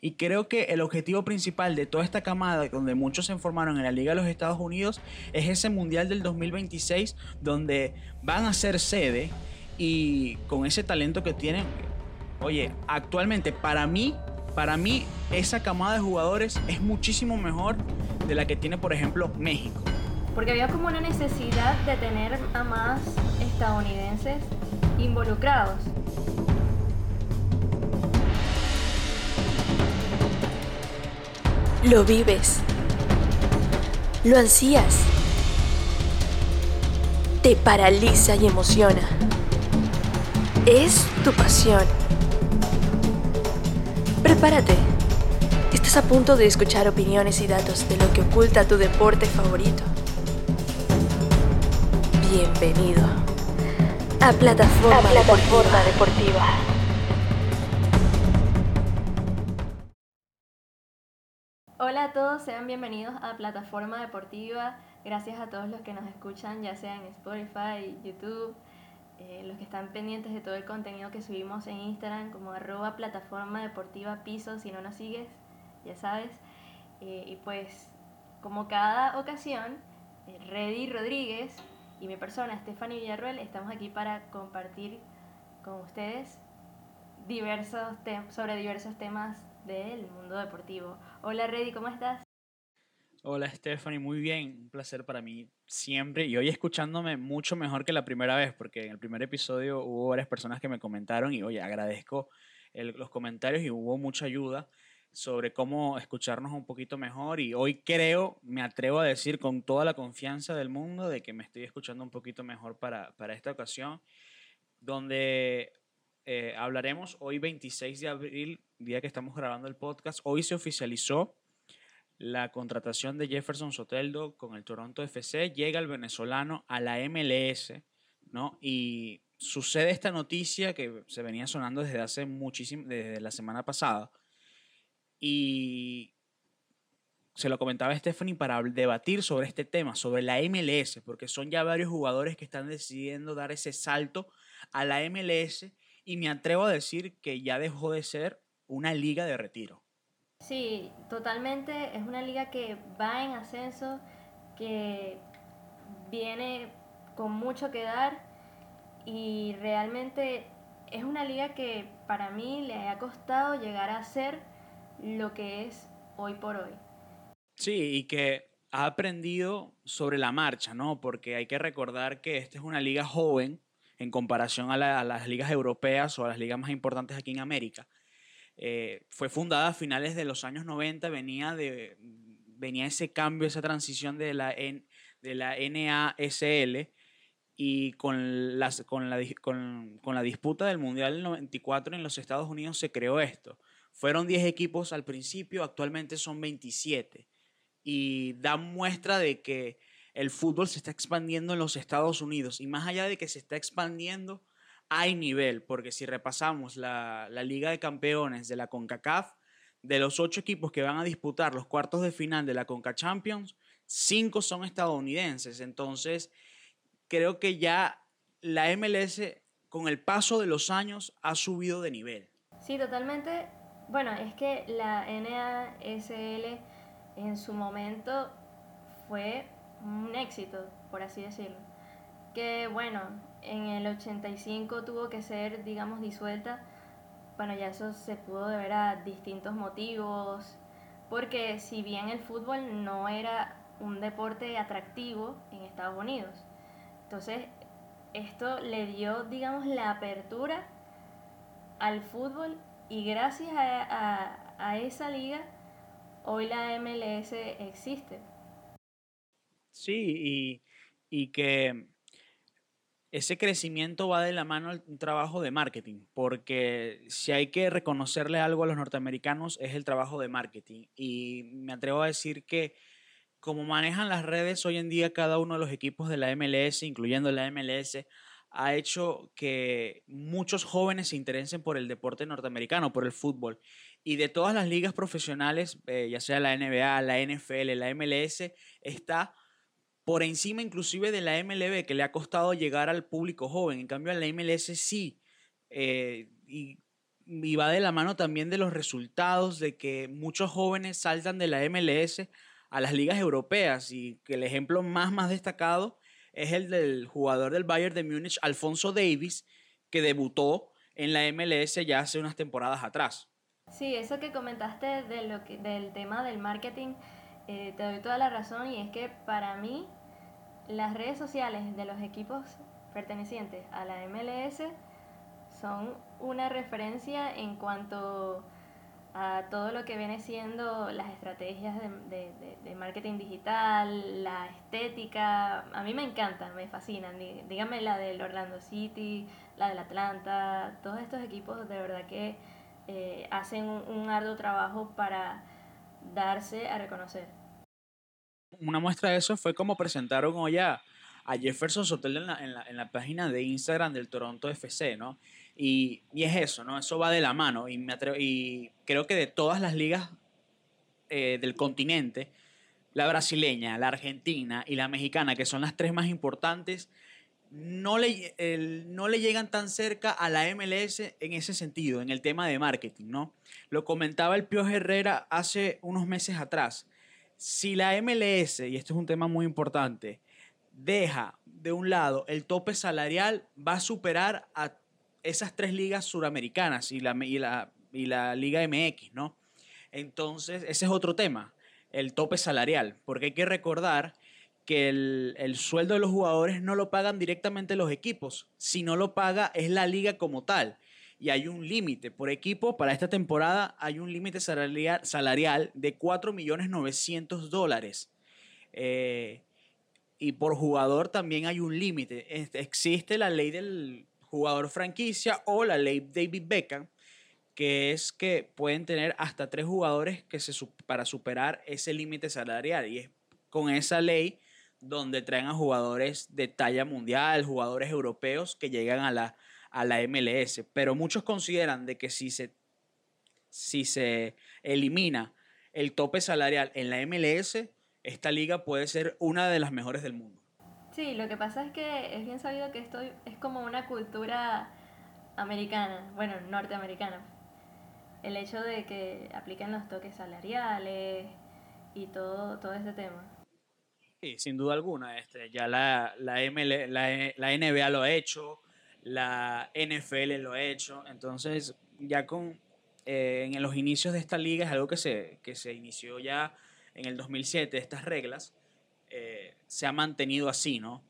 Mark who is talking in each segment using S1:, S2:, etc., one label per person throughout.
S1: Y creo que el objetivo principal de toda esta camada, donde muchos se formaron en la Liga de los Estados Unidos, es ese Mundial del 2026, donde van a ser sede y con ese talento que tienen. Oye, actualmente para mí, para mí esa camada de jugadores es muchísimo mejor de la que tiene, por ejemplo, México.
S2: Porque había como una necesidad de tener a más estadounidenses involucrados.
S3: Lo vives. Lo ansías. Te paraliza y emociona. Es tu pasión. Prepárate. Estás a punto de escuchar opiniones y datos de lo que oculta tu deporte favorito. Bienvenido a Plataforma, Plataforma Deportiva.
S2: Hola a todos, sean bienvenidos a Plataforma Deportiva. Gracias a todos los que nos escuchan, ya sea en Spotify, YouTube, eh, los que están pendientes de todo el contenido que subimos en Instagram como arroba plataforma deportiva piso, si no nos sigues, ya sabes. Eh, y pues, como cada ocasión, eh, Reddy Rodríguez y mi persona, Stephanie Villarruel, estamos aquí para compartir con ustedes diversos sobre diversos temas del mundo deportivo. Hola Reddy, ¿cómo estás?
S1: Hola Stephanie, muy bien, un placer para mí siempre y hoy escuchándome mucho mejor que la primera vez porque en el primer episodio hubo varias personas que me comentaron y oye, agradezco los comentarios y hubo mucha ayuda sobre cómo escucharnos un poquito mejor y hoy creo, me atrevo a decir con toda la confianza del mundo de que me estoy escuchando un poquito mejor para, para esta ocasión, donde eh, hablaremos hoy 26 de abril, día que estamos grabando el podcast, hoy se oficializó la contratación de Jefferson Soteldo con el Toronto FC, llega el venezolano a la MLS, ¿no? Y sucede esta noticia que se venía sonando desde hace muchísimo, desde la semana pasada. Y se lo comentaba a Stephanie para debatir sobre este tema, sobre la MLS, porque son ya varios jugadores que están decidiendo dar ese salto a la MLS y me atrevo a decir que ya dejó de ser una liga de retiro.
S2: Sí, totalmente. Es una liga que va en ascenso, que viene con mucho que dar y realmente es una liga que para mí le ha costado llegar a ser lo que es hoy por hoy.
S1: Sí, y que ha aprendido sobre la marcha, ¿no? Porque hay que recordar que esta es una liga joven en comparación a, a las ligas europeas o a las ligas más importantes aquí en América. Eh, fue fundada a finales de los años 90, venía, de, venía ese cambio, esa transición de la, de la NASL y con, las, con, la, con, con, la disputa del Mundial del 94 en los Estados Unidos se creó esto. Fueron 10 equipos al principio, actualmente son 27 y da muestra de que el fútbol se está expandiendo en los Estados Unidos y más allá de que se está expandiendo, hay nivel, porque si repasamos la, Liga de Campeones de la CONCACAF, de los ocho equipos que van a disputar los cuartos de final de la CONCA Champions, cinco son estadounidenses. Entonces, creo que ya la MLS, con el paso de los años, ha subido de nivel.
S2: Sí, totalmente. Bueno, es que la NASL en su momento fue un éxito, por así decirlo. Que bueno, en el 85 tuvo que ser, digamos, disuelta. Bueno, ya eso se pudo deber a distintos motivos, porque si bien el fútbol no era un deporte atractivo en Estados Unidos, entonces esto le dio, digamos, la apertura al fútbol y gracias a, a, esa liga hoy la MLS existe.
S1: Sí, y, y que ese crecimiento va de la mano al trabajo de marketing, porque si hay que reconocerle algo a los norteamericanos es el trabajo de marketing. Y me atrevo a decir que como manejan las redes hoy en día cada uno de los equipos de la MLS, incluyendo la MLS, ha hecho que muchos jóvenes se interesen por el deporte norteamericano, por el fútbol. Y de todas las ligas profesionales, eh, ya sea la NBA, la NFL, la MLS, está por encima inclusive de la MLB, que le ha costado llegar al público joven. En cambio, a la MLS sí. Eh, y va de la mano también de los resultados de que muchos jóvenes saltan de la MLS a las ligas europeas y que el ejemplo más, más destacado es el del jugador del Bayern de Múnich, Alfonso Davis, que debutó en la MLS ya hace unas temporadas atrás.
S2: Sí, eso que comentaste de lo que, del tema del marketing, eh, te doy toda la razón y es que para mí las redes sociales de los equipos pertenecientes a la MLS son una referencia en cuanto a todo lo que viene siendo las estrategias de, marketing digital, la estética. A mí me encantan, me fascinan. Dígame la del Orlando City, la del Atlanta, todos estos equipos de verdad que eh, hacen un, arduo trabajo para darse a reconocer.
S1: Una muestra de eso fue como presentaron hoy a, Jefferson Sotel en la, en, la, en la página de Instagram del Toronto FC, ¿no? Y, es eso, ¿no? Eso va de la mano. Y, me y creo que de todas las ligas eh, del continente, la brasileña, la argentina y la mexicana, que son las tres más importantes, no le, no le llegan tan cerca a la MLS en ese sentido, en el tema de marketing, ¿no? Lo comentaba el Pio Herrera hace unos meses atrás. Si la MLS, y esto es un tema muy importante, deja de un lado el tope salarial, va a superar a esas tres ligas suramericanas y la, y la, y la Liga MX, ¿no? Entonces, ese es otro tema, el tope salarial, porque hay que recordar que el, el, sueldo de los jugadores no lo pagan directamente los equipos, si no lo paga es la liga como tal. Y hay un límite por equipo, para esta temporada hay un límite salarial, salarial de 4.900.000 dólares. Eh, y por jugador también hay un límite. Existe la ley del jugador franquicia o la ley David Beckham, que es que pueden tener hasta tres jugadores que se, para superar ese límite salarial. Y es con esa ley donde traen a jugadores de talla mundial, jugadores europeos que llegan a la, a la MLS. Pero muchos consideran de que si se, si se elimina el tope salarial en la MLS, esta liga puede ser una de las mejores del mundo.
S2: Sí, lo que pasa es que es bien sabido que esto es como una cultura americana, bueno, norteamericana. El hecho de que apliquen los toques salariales y todo, todo este tema.
S1: Sí, sin duda alguna. Este, ya la, la, la, NBA lo ha hecho, la NFL lo ha hecho. Entonces, ya con eh, en los inicios de esta liga es algo que se, que se inició ya en el 2007, estas reglas. Eh, se ha mantenido así, ¿no?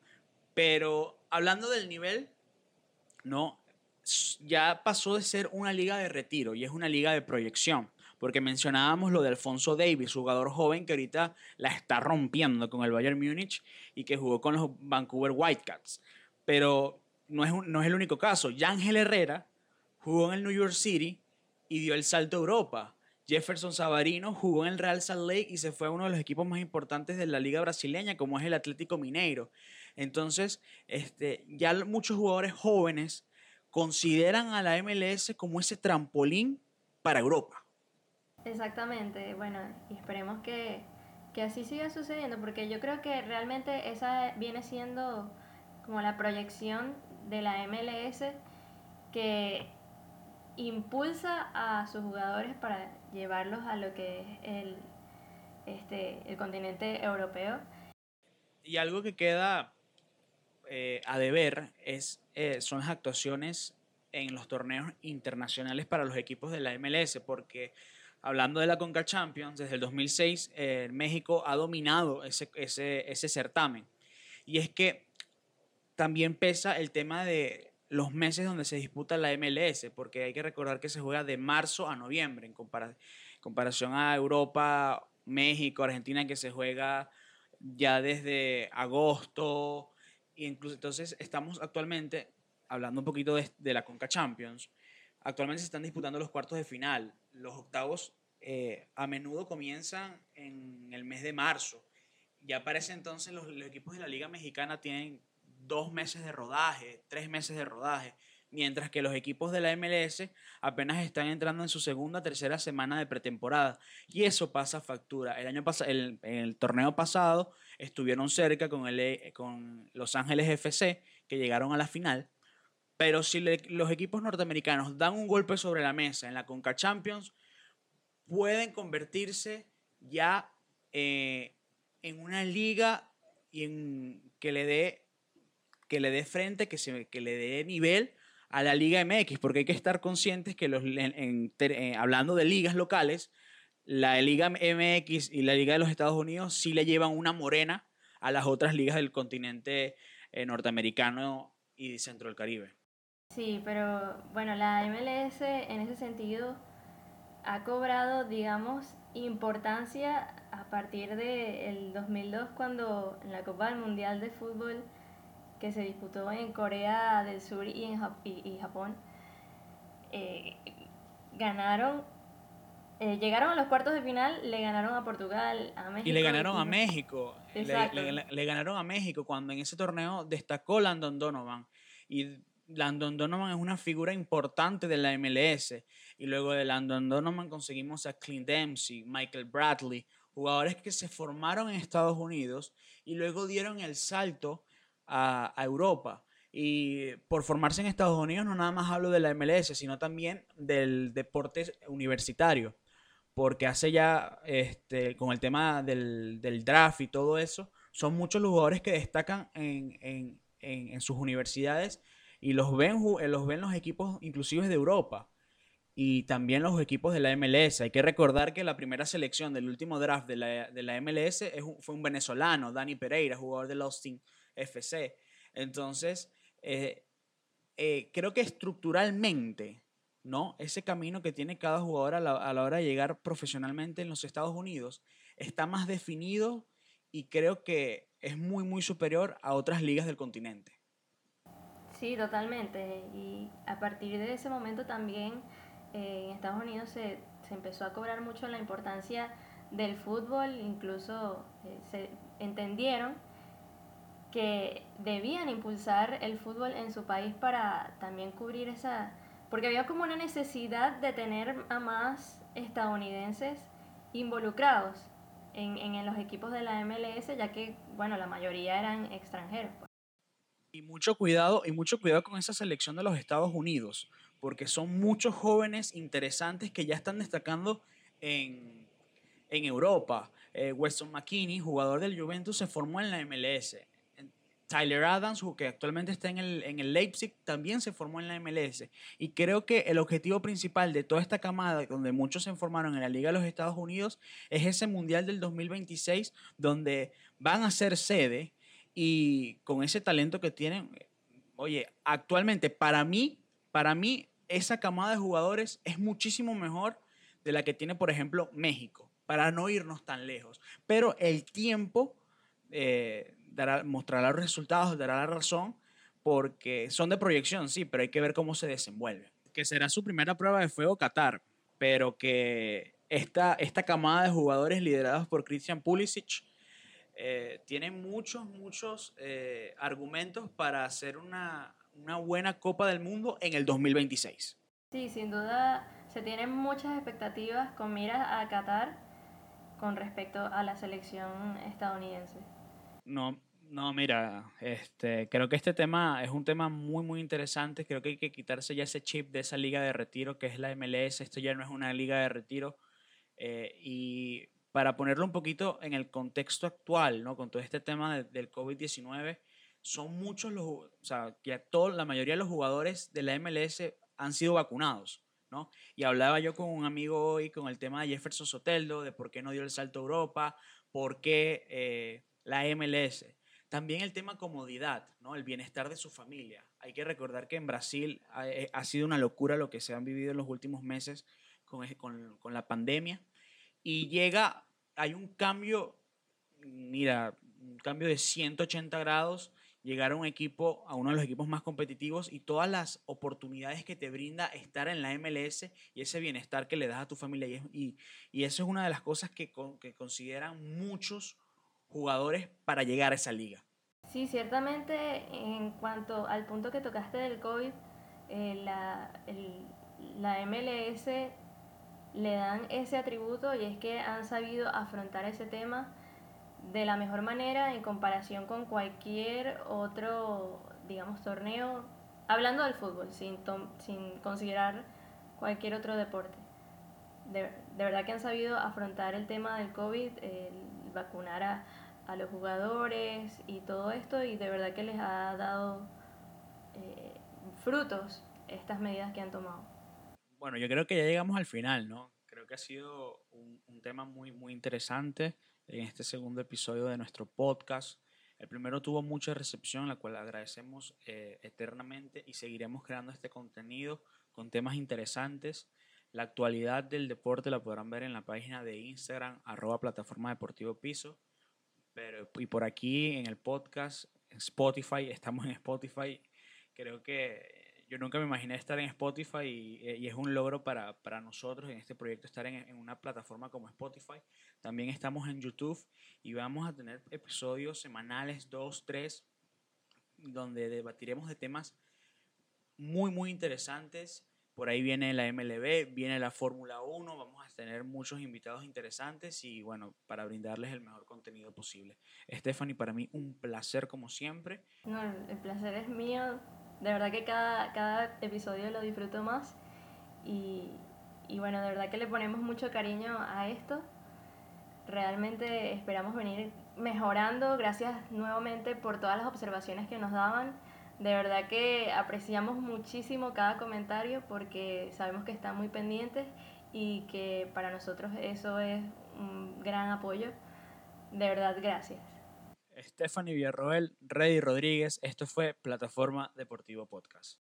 S1: Pero hablando del nivel, ¿no? Ya pasó de ser una liga de retiro y es una liga de proyección. Porque mencionábamos lo de Alfonso Davis, jugador joven que ahorita la está rompiendo con el Bayern Múnich y que jugó con los Vancouver Whitecaps. Pero no es, no es el único caso. Yángel Herrera jugó en el New York City y dio el salto a Europa. Jefferson Savarino jugó en el Real Salt Lake y se fue a uno de los equipos más importantes de la liga brasileña, como es el Atlético Mineiro. Entonces, este, ya muchos jugadores jóvenes consideran a la MLS como ese trampolín para Europa.
S2: Exactamente, bueno, y esperemos que, que así siga sucediendo, porque yo creo que realmente esa viene siendo como la proyección de la MLS que impulsa a sus jugadores para llevarlos a lo que es el, este, el continente europeo.
S1: Y algo que queda eh, a deber es, eh, son las actuaciones en los torneos internacionales para los equipos de la MLS, porque hablando de la Conca Champions, desde el 2006 eh, México ha dominado ese, ese, ese certamen. Y es que también pesa el tema de los meses donde se disputa la MLS, porque hay que recordar que se juega de marzo a noviembre, en comparación a Europa, México, Argentina, que se juega ya desde agosto. Y incluso, entonces estamos actualmente, hablando un poquito de, la Conca Champions, actualmente se están disputando los cuartos de final. Los octavos eh, a menudo comienzan en el mes de marzo. Ya para entonces los equipos de la Liga Mexicana tienen dos meses de rodaje, tres meses de rodaje, mientras que los equipos de la MLS apenas están entrando en su segunda, tercera semana de pretemporada. Y eso pasa factura. El año pasado, el, torneo pasado estuvieron cerca con, con Los Ángeles FC, que llegaron a la final, Pero si los equipos norteamericanos dan un golpe sobre la mesa en la Conca Champions, pueden convertirse ya eh, en una liga y en, que le dé que le dé frente, que, se, le dé nivel a la Liga MX, porque hay que estar conscientes que los, eh, hablando de ligas locales, la Liga MX y la Liga de los Estados Unidos sí le llevan una morena a las otras ligas del continente eh, norteamericano y centro del Caribe.
S2: Sí, pero bueno, la MLS en ese sentido ha cobrado, digamos, importancia a partir del 2002 cuando en la Copa del Mundial de Fútbol que se disputó en Corea del Sur y en y, Japón, eh, ganaron, eh, llegaron a los cuartos de final, le ganaron a Portugal, a México.
S1: Y le ganaron a México. Le, le, ganaron a México cuando en ese torneo destacó Landon Donovan. Y Landon Donovan es una figura importante de la MLS. Y luego de Landon Donovan conseguimos a Clint Dempsey, Michael Bradley, jugadores que se formaron en Estados Unidos y luego dieron el salto a, Europa. Y por formarse en Estados Unidos no nada más hablo de la MLS, sino también del deporte universitario. Porque hace ya, este, con el tema del, draft y todo eso, son muchos los jugadores que destacan en, sus universidades y los ven, eh, los ven los equipos inclusive de Europa y también los equipos de la MLS. Hay que recordar que la primera selección del último draft de la, de la MLS fue un venezolano, Dani Pereira, jugador del Austin FC. Entonces, eh, eh, creo que estructuralmente, ¿no? Ese camino que tiene cada jugador a la, hora de llegar profesionalmente en los Estados Unidos está más definido y creo que es muy, muy superior a otras ligas del continente.
S2: Sí, totalmente. Y a partir de ese momento también eh, en Estados Unidos se, se, empezó a cobrar mucho la importancia del fútbol, incluso se entendieron que debían impulsar el fútbol en su país para también cubrir esa... Porque había como una necesidad de tener a más estadounidenses involucrados en, en los equipos de la MLS, ya que, bueno, la mayoría eran extranjeros.
S1: Y mucho cuidado, y mucho cuidado con esa selección de los Estados Unidos, porque son muchos jóvenes interesantes que ya están destacando en, en Europa. Eh, Weston McKinney, jugador del Juventus, se formó en la MLS. Tyler Adams, que actualmente está en el, en el Leipzig, también se formó en la MLS. Y creo que el objetivo principal de toda esta camada, donde muchos se formaron en la Liga de los Estados Unidos, es ese Mundial del 2026, donde van a ser sede y con ese talento que tienen, oye, actualmente para mí, para mí, esa camada de jugadores es muchísimo mejor de la que tiene, por ejemplo, México, para no irnos tan lejos. Pero el tiempo... Eh, dará, mostrará los resultados, dará la razón, porque son de proyección, sí, pero hay que ver cómo se desenvuelve. Que será su primera prueba de fuego Qatar, pero que esta, esta camada de jugadores liderados por Christian Pulisic eh, tiene muchos, muchos eh, argumentos para hacer una, una buena Copa del Mundo en el 2026.
S2: Sí, sin duda se tienen muchas expectativas con miras a Qatar con respecto a la selección estadounidense.
S1: No, no, mira, este, creo que este tema es un tema muy, muy interesante. Creo que hay que quitarse ya ese chip de esa liga de retiro que es la MLS. Esto ya no es una liga de retiro. Eh, y para ponerlo un poquito en el contexto actual, ¿no? Con todo este tema del COVID-19, son muchos los, o sea, que todo, la mayoría de los jugadores de la MLS han sido vacunados, ¿no? Y hablaba yo con un amigo hoy con el tema de Jefferson Soteldo, de por qué no dio el salto a Europa, por qué... Eh, la MLS. También el tema comodidad, ¿no? el bienestar de su familia. Hay que recordar que en Brasil ha, eh, sido una locura lo que se han vivido en los últimos meses con, con la pandemia. Y llega, hay un cambio, mira, un cambio de 180 grados llegar a un equipo, a uno de los equipos más competitivos y todas las oportunidades que te brinda estar en la MLS y ese bienestar que le das a tu familia. Y, y, eso es una de las cosas que, que consideran muchos jugadores para llegar a esa liga.
S2: Sí, ciertamente en cuanto al punto que tocaste del COVID, eh, la, la MLS le dan ese atributo y es que han sabido afrontar ese tema de la mejor manera en comparación con cualquier otro, digamos, torneo hablando del fútbol, sin, sin considerar cualquier otro deporte. De, de, verdad que han sabido afrontar el tema del COVID, vacunar a, a, los jugadores y todo esto, y de verdad que les ha dado eh, frutos estas medidas que han tomado.
S1: Bueno, yo creo que ya llegamos al final, ¿no? Creo que ha sido un, un tema muy, muy interesante en este segundo episodio de nuestro podcast. El primero tuvo mucha recepción, la cual agradecemos eh, eternamente y seguiremos creando este contenido con temas interesantes. La actualidad del deporte la podrán ver en la página de Instagram, arroba plataforma deportivo piso. Pero, y por aquí en el podcast, en Spotify, estamos en Spotify. Creo que yo nunca me imaginé estar en Spotify y, y es un logro para, para, nosotros en este proyecto estar en, en, una plataforma como Spotify. También estamos en YouTube y vamos a tener episodios semanales, dos, tres, donde debatiremos de temas muy, muy interesantes. Por ahí viene la MLB, viene la Fórmula 1, vamos a tener muchos invitados interesantes y bueno, para brindarles el mejor contenido posible. Stephanie, para mí un placer como siempre.
S2: No, el placer es mío. De verdad que cada, cada episodio lo disfruto más y, y bueno, de verdad que le ponemos mucho cariño a esto. Realmente esperamos venir mejorando. Gracias nuevamente por todas las observaciones que nos daban de verdad que apreciamos muchísimo cada comentario porque sabemos que están muy pendientes y que para nosotros eso es un gran apoyo. De verdad, gracias.
S1: Stephanie Villarroel, Reddy Rodríguez, esto fue Plataforma Deportivo Podcast.